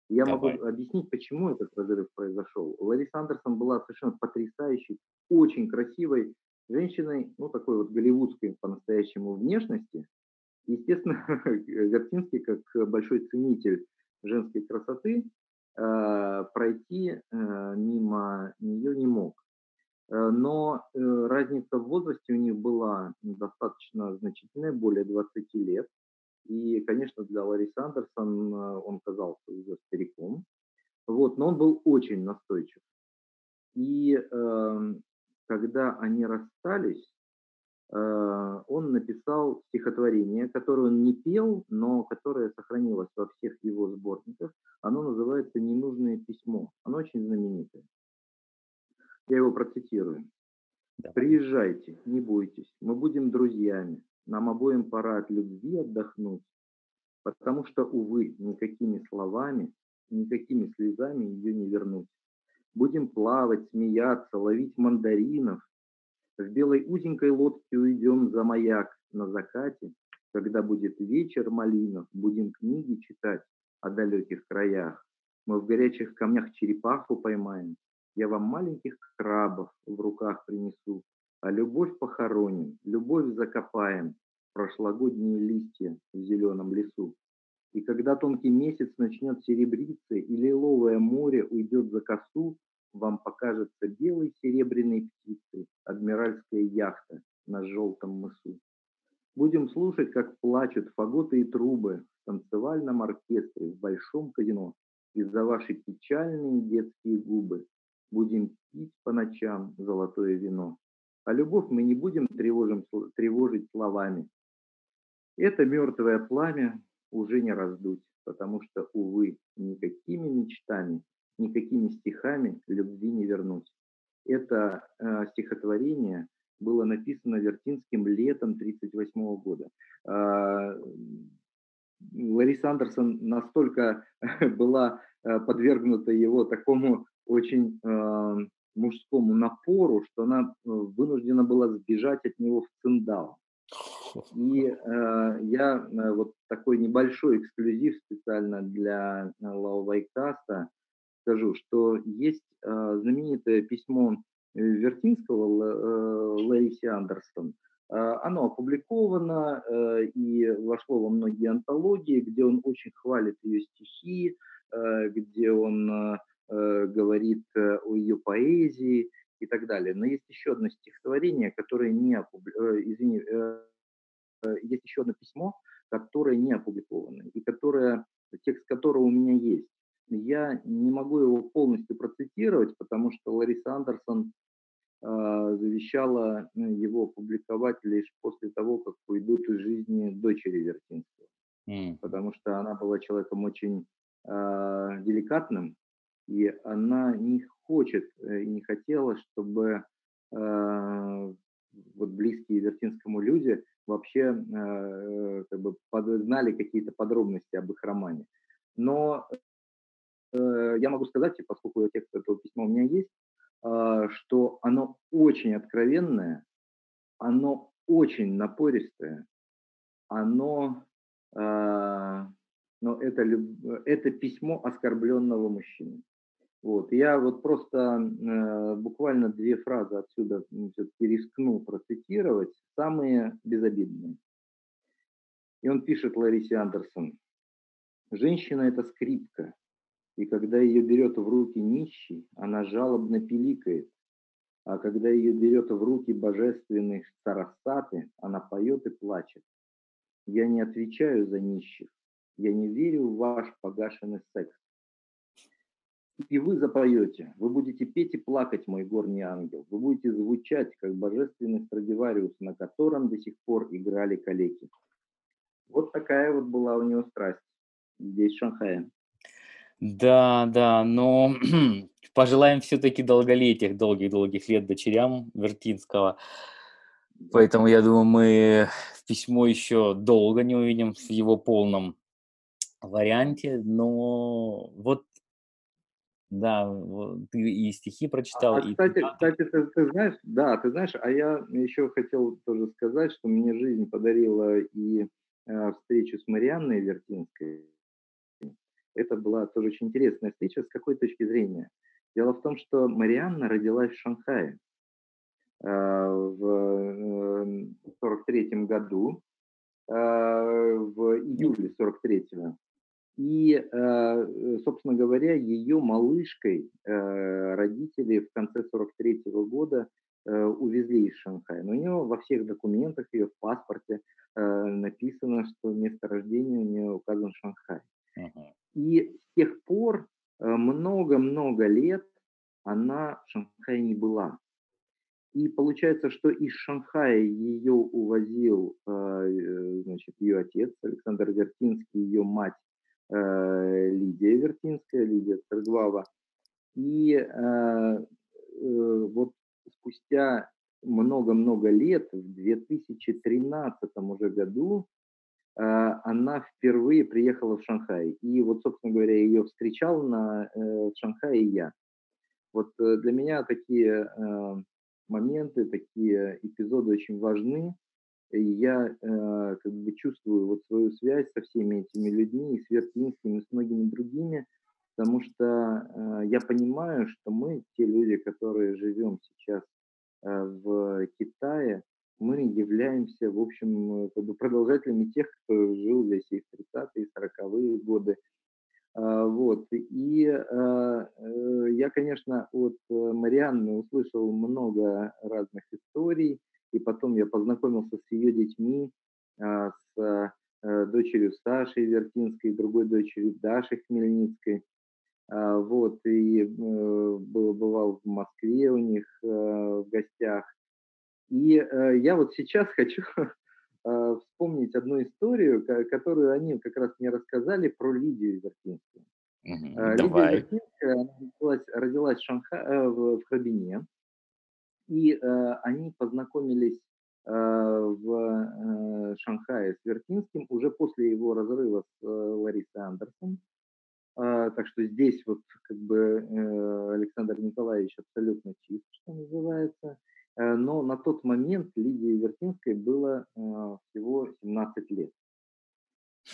Я Давай. могу объяснить, почему этот разрыв произошел. Лариса Андерсон была совершенно потрясающей, очень красивой женщиной, ну, такой вот голливудской по-настоящему внешности. Естественно, (laughs) Вертинский, как большой ценитель женской красоты, э, пройти э, мимо нее не мог. Э, но э, разница в возрасте у них была достаточно значительная, более 20 лет. И, конечно, для Ларисы Андерсон э, он казался уже стариком. Вот, но он был очень настойчив. И э, когда они расстались, он написал стихотворение, которое он не пел, но которое сохранилось во всех его сборниках. Оно называется «Ненужное письмо». Оно очень знаменитое. Я его процитирую. Да. Приезжайте, не бойтесь, мы будем друзьями. Нам обоим пора от любви отдохнуть, потому что, увы, никакими словами, никакими слезами ее не вернуть. Будем плавать, смеяться, ловить мандаринов. В белой узенькой лодке уйдем за маяк на закате, когда будет вечер малинов, будем книги читать о далеких краях. Мы в горячих камнях черепаху поймаем, я вам маленьких крабов в руках принесу, а любовь похороним, любовь закопаем, прошлогодние листья в зеленом лесу. И когда тонкий месяц начнет серебриться и лиловое море уйдет за косу, вам покажется белой серебряной птицей адмиральская яхта на желтом мысу. Будем слушать, как плачут фаготы и трубы в танцевальном оркестре в большом казино из-за ваши печальные детские губы, будем пить по ночам золотое вино. А любовь мы не будем тревожим, тревожить словами. Это мертвое пламя уже не раздуть, потому что, увы, никакими мечтами, никакими стихами любви не вернуть. Это э, стихотворение было написано Вертинским летом 1938 года. Э, Лариса Андерсон настолько (laughs) была э, подвергнута его такому очень э, мужскому напору, что она э, вынуждена была сбежать от него в Циндал. И э, я э, вот такой небольшой эксклюзив специально для э, скажу, что есть э, знаменитое письмо Вертинского э, Ларисе Андерсон. Э, оно опубликовано э, и вошло во многие антологии, где он очень хвалит ее стихи, э, где он э, Э, говорит э, о ее поэзии и так далее. Но есть еще одно стихотворение, которое не опубликовано, э, извини, есть еще одно письмо, которое не опубликовано, и которое, текст которого у меня есть. Я не могу его полностью процитировать, потому что Лариса Андерсон э, завещала его опубликовать лишь после того, как уйдут из жизни дочери Вертинского. Mm. Потому что она была человеком очень э, деликатным, и она не хочет э, и не хотела, чтобы э, вот близкие Вертинскому люди вообще э, как бы знали какие-то подробности об их романе. Но я могу сказать, поскольку текст этого письма у меня есть, э, что оно очень откровенное, оно очень напористое, оно, э, но это, это письмо оскорбленного мужчины. Вот. Я вот просто э, буквально две фразы отсюда все-таки рискну процитировать, самые безобидные. И он пишет Ларисе Андерсон. «Женщина – это скрипка, и когда ее берет в руки нищий, она жалобно пиликает, а когда ее берет в руки божественный Сарасаты, она поет и плачет. Я не отвечаю за нищих, я не верю в ваш погашенный секс. И вы запоете, вы будете петь и плакать, мой горний ангел. Вы будете звучать, как божественный Страдивариус, на котором до сих пор играли калеки. Вот такая вот была у него страсть здесь, в Шанхае. Да, да, но (clears throat) пожелаем все-таки долголетия, долгих-долгих лет дочерям Вертинского. Поэтому я думаю, мы письмо еще долго не увидим в его полном варианте, но вот да, вот ты и стихи прочитал, А, и кстати, кстати, ты, ты знаешь, да, ты знаешь, а я еще хотел тоже сказать, что мне жизнь подарила и э, встречу с Марианной Вертинской. Это была тоже очень интересная встреча. С какой точки зрения? Дело в том, что Марианна родилась в Шанхае э, в 43 году, э, в июле 43-го. И, э, собственно говоря, ее малышкой родители в конце 43 -го года э, увезли из Шанхая. Но у нее во всех документах, ее в паспорте написано, что место рождения у нее указан Шанхай. Мгм. И с тех пор много-много лет она в Шанхае не была. И получается, что из Шанхая ее увозил значит, ее отец Александр Вертинский, ее мать Э, Лидия Вертинская, Лидия Церглава. И э, э, вот спустя много-много лет, в 2013 уже году, она впервые приехала в Шанхай. И вот, собственно говоря, ее встречал на, в Шанхае я. Вот для меня такие моменты, такие эпизоды очень важны, и я э, как бы чувствую вот свою связь со всеми этими людьми, и с Вертинским, и с многими другими, потому что э, я понимаю, что мы, те люди, которые живем сейчас э, в Китае, мы являемся, в общем, как бы продолжателями тех, кто жил здесь и в 30-е, и 40-е годы. А, вот. И э, э, я, конечно, от Марианны услышал много разных историй, и потом я познакомился с ее детьми, а, с э, дочерью Сашей Вертинской, другой дочерью Дашей Хмельницкой. А, вот, и э, бывал в Москве у них э, в гостях. И я вот сейчас (laughs) хочу вспомнить одну историю, которую они как раз мне рассказали про Лидию Вертинскую. Мгм. Давай. Лидия Вертинская родилась, родилась в, Шанха... в Хабине, и э, они познакомились э, в э, Шанхае с Вертинским уже после его разрыва с э, Ларисой Андерсон. Э, так что здесь вот как бы э, Александр Николаевич абсолютно чист, что называется. Э, но на тот момент Лидии Вертинской было э, всего 17 лет.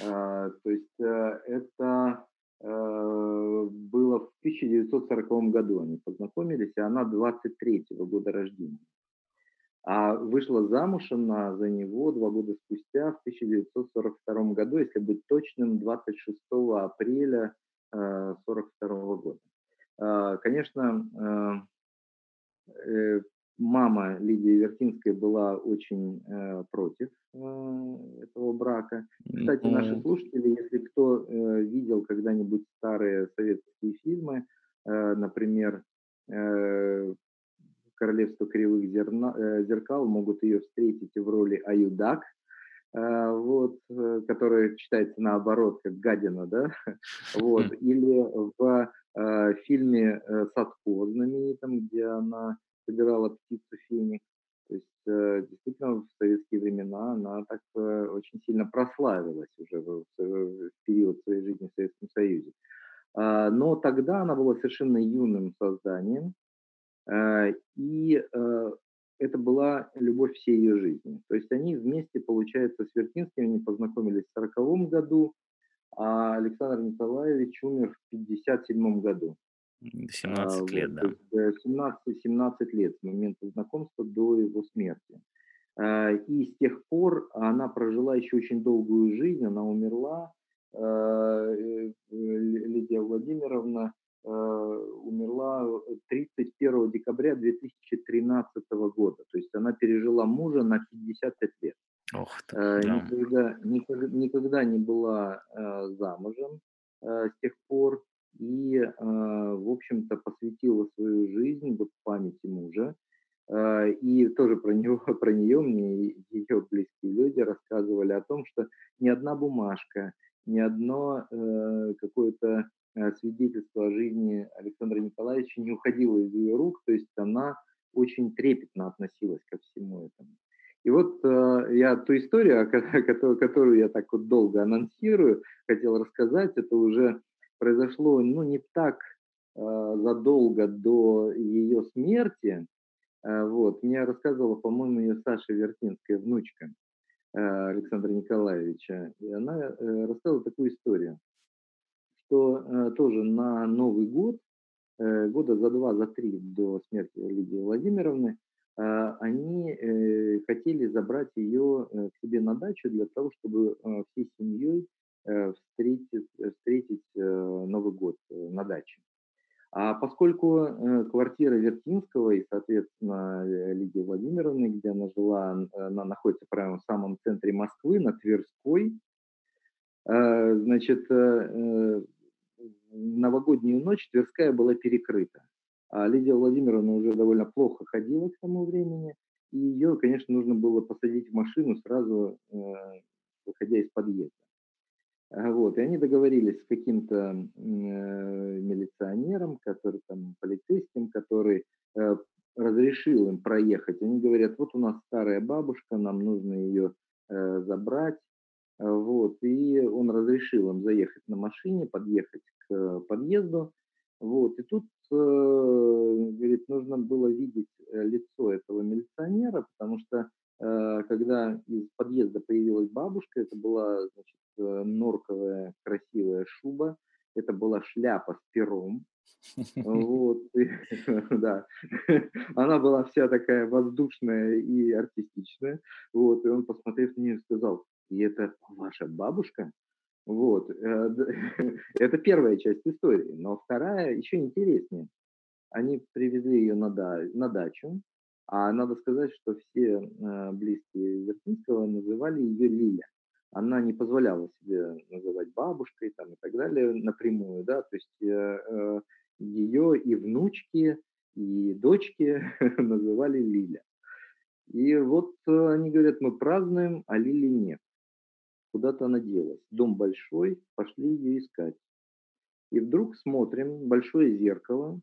Э, то есть это было в 1940 году они познакомились, и она 23-го года рождения. А вышла замуж она за него два года спустя, в 1942 году, если быть точным, 26 апреля 1942 э, года. Конечно, мама Лидии Вертинской была очень э, против э, этого брака. Кстати, наши слушатели, если кто э, видел когда-нибудь старые советские фильмы, э, например, э, «Королевство кривых зерна, э, зеркал», могут ее встретить в роли Аюдак, э, вот, э, которая читается наоборот, как гадина, да, (laughs) вот, или в э, фильме э, «Садко» знаменитом, где она собирала птицу феникс. То есть э, действительно в советские времена она так э, очень сильно прославилась уже в, в, период своей жизни в Советском Союзе. А, но тогда она была совершенно юным созданием, э, и это была любовь всей ее жизни. То есть они вместе, получается, с Вертинским, они познакомились в 1940 году, а Александр Николаевич умер в 1957 году. 17 лет, да. 17-17 лет с момента знакомства до его смерти. И с тех пор она прожила еще очень долгую жизнь, она умерла, Лидия Владимировна, Э, умерла 31 декабря 2013 года. То есть она пережила мужа на 55 лет. Ох ты, э, да. никогда, никогда, никогда не была э, замужем с тех пор и, в общем-то, посвятила свою жизнь вот памяти мужа. И тоже про, него, (laughs) про нее мне ее близкие люди рассказывали о том, что ни одна бумажка, ни одно какое-то Э, свидетельство о жизни Александра Николаевича не уходило из ее рук, то есть она очень трепетно относилась ко всему этому. И вот э, я ту историю, которую, (laughs) которую я так вот долго анонсирую, хотел рассказать, это уже произошло ну, не так э, задолго до ее смерти. Э, вот. Мне рассказывала, по-моему, ее Саша Вертинская внучка э, Александра Николаевича. И она э, рассказывала такую историю что э, тоже на Новый год, э, года за два, за три до смерти Лидии Владимировны, они э, хотели забрать ее э, к себе на дачу для того, чтобы э, всей семьей встретить, встретить э, Новый год э, на даче. А поскольку э, квартира Вертинского и, соответственно, э, Лидии Владимировны, где она жила, она находится прямо в самом центре Москвы, на Тверской, э, значит, новогоднюю ночь Тверская была перекрыта. А Лидия Владимировна уже довольно плохо ходила к тому времени, и ее, конечно, нужно было посадить в машину сразу, э, выходя из подъезда. Вот, и они договорились с каким-то э, милиционером, который там, полицейским, который э, разрешил им проехать. Они говорят, вот у нас старая бабушка, нам нужно ее э, забрать. Вот, и он разрешил им заехать на машине, подъехать к подъезду. Вот, и тут, э, говорит, нужно было видеть э, лицо этого милиционера, потому что э, когда из подъезда появилась бабушка, это была, значит, э, норковая красивая шуба, это была шляпа с пером, (laughs) вот, (laughs) да. (laughs) Она была вся такая воздушная и артистичная. Вот, и он, посмотрев на нее, сказал, и это ваша бабушка? Вот. Э, это первая часть истории. Но вторая еще интереснее. Они привезли ее на, да, на дачу, а надо сказать, что все э, близкие Вертинского называли ее Лиля. Она не позволяла себе называть бабушкой там, и так далее напрямую. Да? То есть э, ее и внучки, и дочки (laughs) называли Лиля. И вот они говорят, мы празднуем, а Лили нет куда-то она делась. Дом большой, пошли ее искать. И вдруг смотрим, большое зеркало,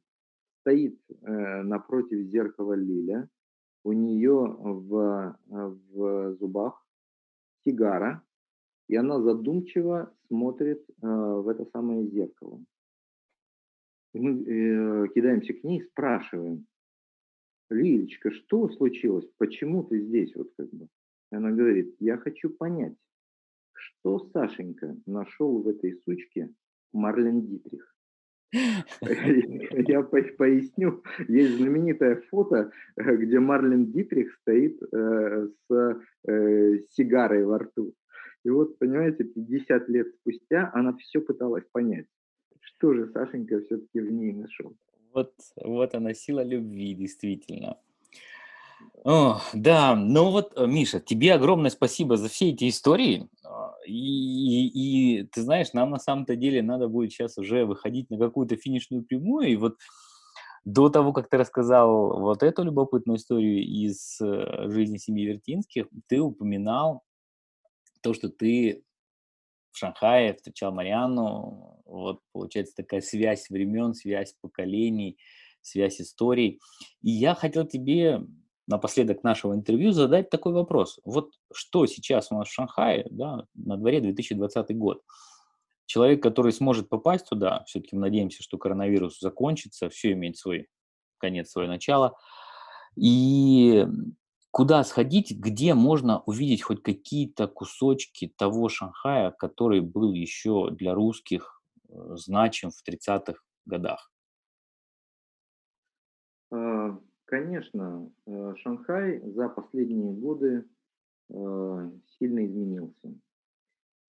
стоит э, напротив зеркала Лиля, у нее в, в зубах сигара, и она задумчиво смотрит э, в это самое зеркало. Мы э, кидаемся к ней, спрашиваем, Лилечка, что случилось? Почему ты здесь? Вот как бы. Она говорит, я хочу понять, что Сашенька нашел в этой сучке Марлен Дитрих? (laughs) Я поясню. Есть знаменитое фото, где Марлен Дитрих стоит э, с э, сигарой во рту. И вот, понимаете, 50 лет спустя она все пыталась понять, что же Сашенька все-таки в ней нашел. Вот, вот она сила любви, действительно. О, да, ну вот, э, Миша, тебе огромное спасибо за все эти истории. А, и, и, и ты знаешь, нам на самом-то деле надо будет сейчас уже выходить на какую-то финишную прямую. И вот до того, как ты рассказал вот эту любопытную историю из э, жизни семьи Вертинских, ты упоминал то, что ты в Шанхае встречал Марианну. Вот получается такая связь времен, связь поколений, связь историй. И я хотел тебе напоследок нашего интервью задать такой вопрос. Вот что сейчас у нас в Шанхае, да, на дворе 2020 год? Человек, который сможет попасть туда, все-таки надеемся, что коронавирус закончится, все имеет свой конец, свое начало. И куда сходить, где можно увидеть хоть какие-то кусочки того Шанхая, который был еще для русских э, значим в 30-х годах? Конечно, э, Шанхай за последние годы э, сильно изменился.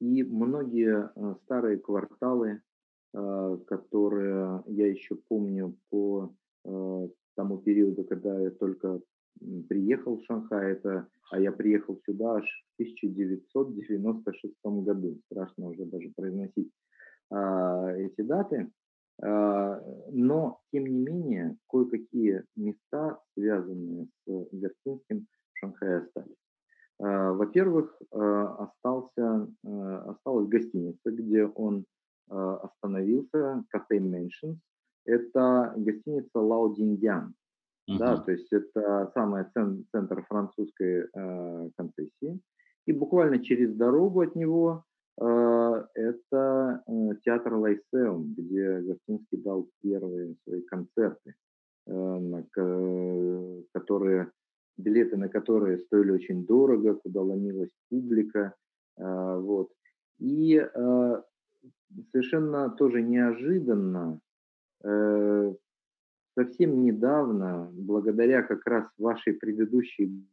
И многие э, старые кварталы, которые я еще помню по тому периоду, когда я только приехал в Шанхай, это, а я приехал сюда аж в 1996 году. Страшно уже даже произносить а, эти даты. А, но, тем не менее, кое-какие места, связанные с Вертинским, в Шанхае остались. А, во-первых, а, остался, осталась гостиница, где он остановился, Cafe Mansions. Это гостиница Лао Диндян. Uh-huh. Да, то есть это самый центр французской концессии. И буквально через дорогу от него это э, театр Лайсеум, где Вертинский дал первые свои концерты, э, которые, билеты на которые стоили очень дорого, куда ломилась публика. А, вот. И э, совершенно тоже неожиданно, совсем недавно, благодаря как раз вашей предыдущей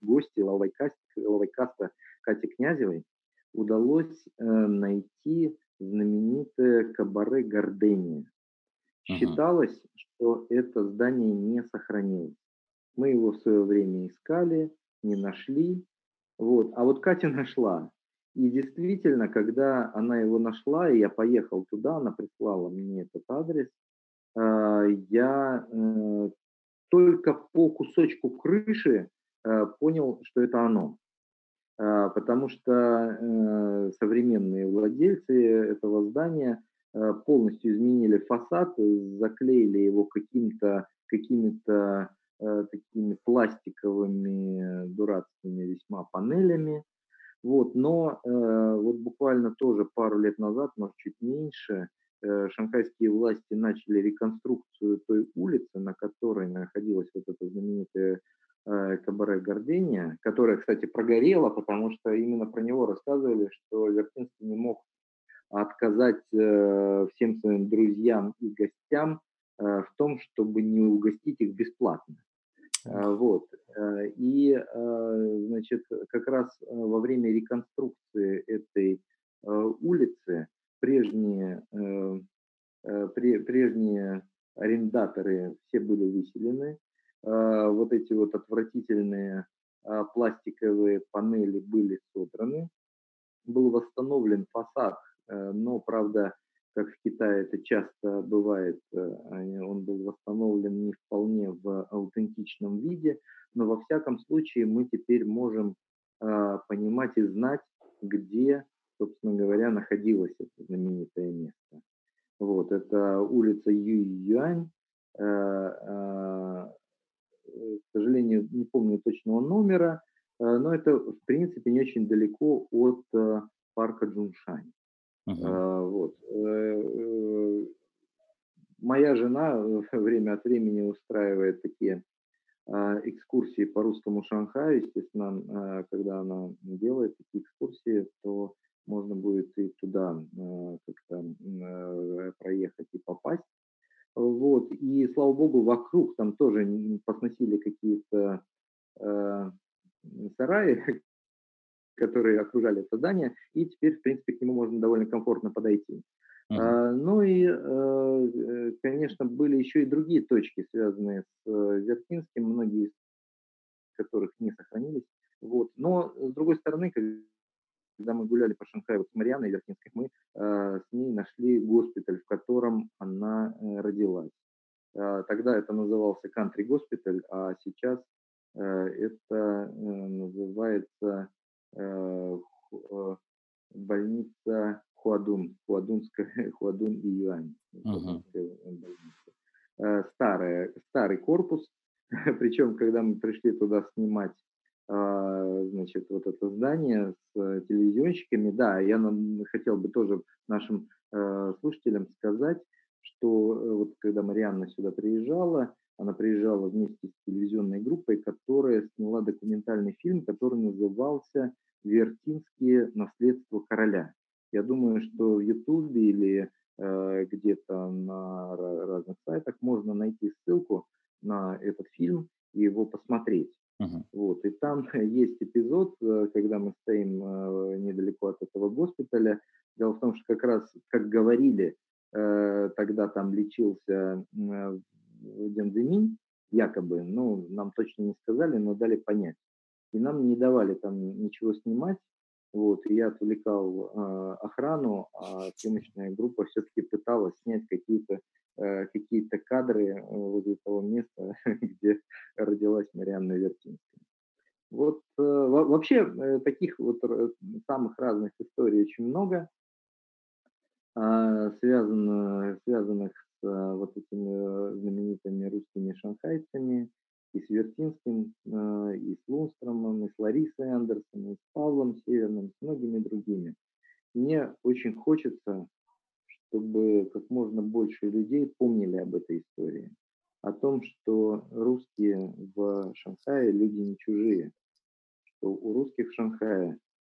гости Лавайкаста Кате Князевой, удалось э, найти знаменитое кабаре Гордения. Считалось, uh-huh. что это здание не сохранилось. Мы его в свое время искали, не нашли. Вот. А вот Катя (laughs) нашла. И действительно, когда она его нашла, и я поехал туда, она прислала мне этот адрес, э, я э, только по кусочку крыши понял, что это оно. А, потому что э, современные владельцы этого здания э, полностью изменили фасад, заклеили его каким-то какими-то э, такими пластиковыми дурацкими весьма панелями. Вот, но вот буквально тоже пару лет назад, может чуть меньше, шанхайские власти начали реконструкцию той улицы, на которой находилась вот эта знаменитая Э, кабаре Гордения, которое, кстати, прогорело, потому что именно про него рассказывали, что Вертинский не мог отказать э, всем своим друзьям и гостям э, в том, чтобы не угостить их бесплатно. Вот. И, значит, как раз во время реконструкции этой улицы прежние, прежние арендаторы все были выселены, вот эти вот отвратительные а, пластиковые панели были содраны, был восстановлен фасад, э, но, правда, как в Китае это часто бывает, э, он был восстановлен не вполне в аутентичном виде, но во всяком случае мы теперь можем а, понимать и знать, где, собственно говоря, находилось это знаменитое место. Вот, это улица Юй-Юань, Э, к сожалению, не помню точного номера, э, но это, в принципе, не очень далеко от э, парка Джуншань. Uh-huh. Вот. Моя жена (laughs) время от времени устраивает такие экскурсии по русскому Шанхаю. Естественно, когда она делает такие экскурсии, то можно будет и туда как-то проехать и попасть. Вот. И, слава богу, вокруг там тоже посносили какие-то э, сараи, (laughs) которые окружали это здание, и теперь, в принципе, к нему можно довольно комфортно подойти. Uh-huh. А, ну и, э, э, конечно, были еще и другие точки, связанные с э, Вертинским, многие из которых не сохранились. Вот. Но, с другой стороны, когда мы гуляли по Шанхаю вот с Марианой Вертинской, мы э, с ней нашли госпиталь, в котором она э, родилась. Э, тогда это назывался Country Госпиталь, а сейчас э, это э, называется э, э, больница Хуадун, Хуадунская, (laughs) Хуадун и Юань. Uh-huh. Э, старая, старый корпус, (laughs) причем, когда мы пришли туда снимать значит, вот это здание с э, телевизионщиками. Да, я хотел бы тоже нашим э, слушателям сказать, что э, вот когда Марианна сюда приезжала, она приезжала вместе с телевизионной группой, которая сняла документальный фильм, который назывался «Вертинские наследства короля». Я думаю, что в Ютубе или э, где-то на разных сайтах можно найти ссылку на этот фильм и его посмотреть. Мгм. Вот, и там (laughs) есть эпизод, э, когда мы стоим э, недалеко от этого госпиталя. Дело в том, что как раз, как говорили, э, тогда там лечился Дензимин, якобы, ну, нам точно не сказали, но дали понять. И нам не давали там ничего снимать, вот, и я отвлекал э, охрану, а съемочная группа все-таки пыталась снять какие-то э, какие-то кадры э, возле того места, (laughs) где родилась Марианна Вертинская. Вот э, во- вообще э, таких вот самых разных историй очень много, а, связано, связанных с а, вот этими знаменитыми русскими шанхайцами, и с Вертинским, а, и с Лунстромом, и с Ларисой Андерсон, и с Павлом Северным, с многими другими. Мне очень хочется, чтобы как можно больше людей помнили об этой истории, о том, что русские в Шанхае люди не чужие, что у русских в Шанхае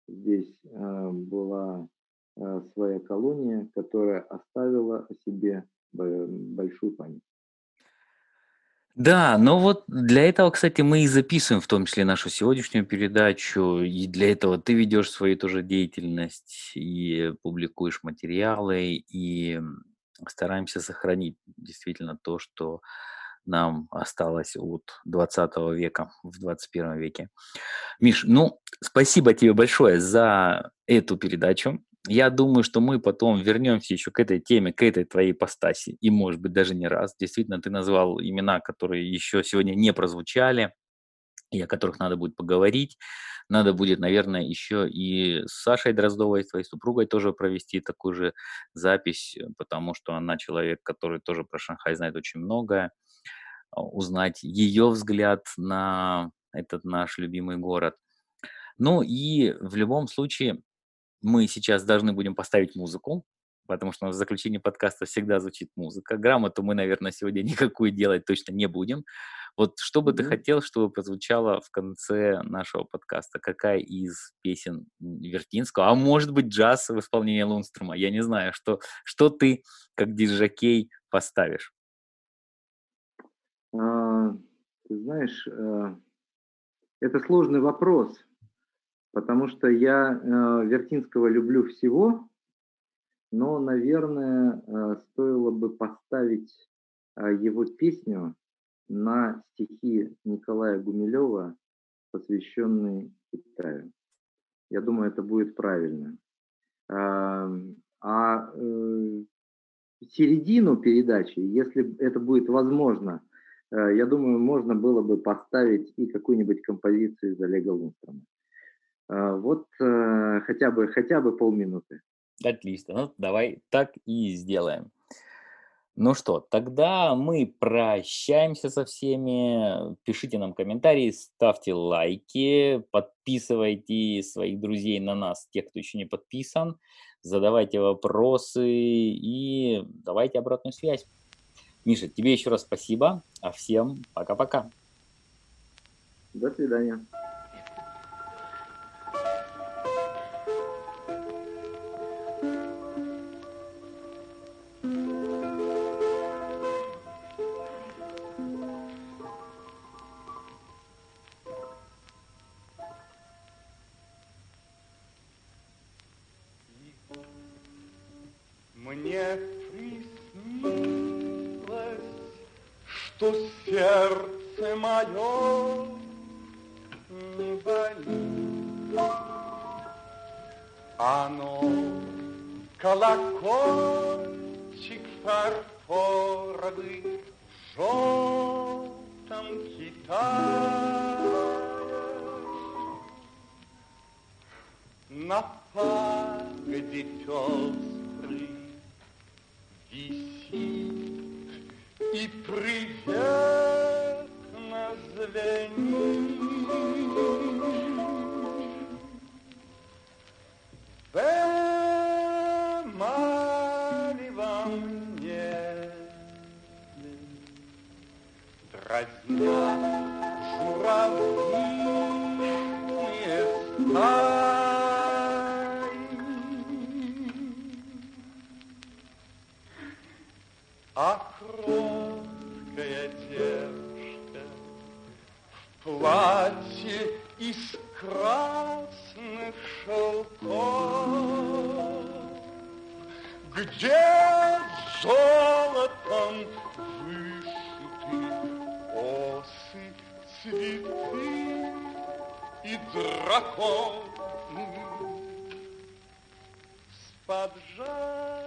здесь э, была э, своя колония, которая оставила о себе бо- большую память. Да, но вот для этого, кстати, мы и записываем в том числе нашу сегодняшнюю передачу, и для этого ты ведешь свою тоже деятельность и публикуешь материалы, и стараемся сохранить действительно то, что нам осталось от 20 века в 21 веке. Миш, ну, спасибо тебе большое за эту передачу. Я думаю, что мы потом вернемся еще к этой теме, к этой твоей постаси, и, может быть, даже не раз. Действительно, ты назвал имена, которые еще сегодня не прозвучали, и о которых надо будет поговорить. Надо будет, наверное, еще и с Сашей Дроздовой, твоей супругой, тоже провести такую же запись, потому что она человек, который тоже про Шанхай знает очень многое. Узнать ее взгляд на этот наш любимый город. Ну и в любом случае мы сейчас должны будем поставить музыку, потому что у нас в заключении подкаста всегда звучит музыка. Грамоту мы, наверное, сегодня (laughs) никакую делать точно не будем. Вот что бы ты Мгм. хотел, чтобы прозвучало в конце нашего подкаста? Какая из песен Вертинского, а может быть джаз в исполнении Лунстрома? Я не знаю, что, что ты как диджакей поставишь. А, Ты знаешь, э, это сложный вопрос, потому что я э, Вертинского люблю всего, но, наверное, э, стоило бы поставить э, его песню на стихи Николая Гумилева, посвященный Китаю. Я думаю, это будет правильно. Ам, А э, середину передачи, если это будет возможно, э, я думаю, можно было бы поставить и какую-нибудь композицию из Олега Лунстрома. Э, Вот э, хотя бы, хотя бы полминуты. Отлично. Ну, давай так и сделаем. Ну что, тогда мы прощаемся со всеми. Пишите нам комментарии, ставьте лайки, подписывайте своих друзей на нас, тех, кто еще не подписан, задавайте вопросы и давайте обратную связь. Миша, тебе еще раз спасибо, а всем пока-пока. До свидания. Мне приснилось, что сердце мое не болит. Оно колокольчик фарфоровый в желтом Китае. На пагоде пестрый висит и приветно звенит. В эмалевом небе дразнят платье из красных шелков, где золотом вышиты осы, цветы и дракон. С поджарой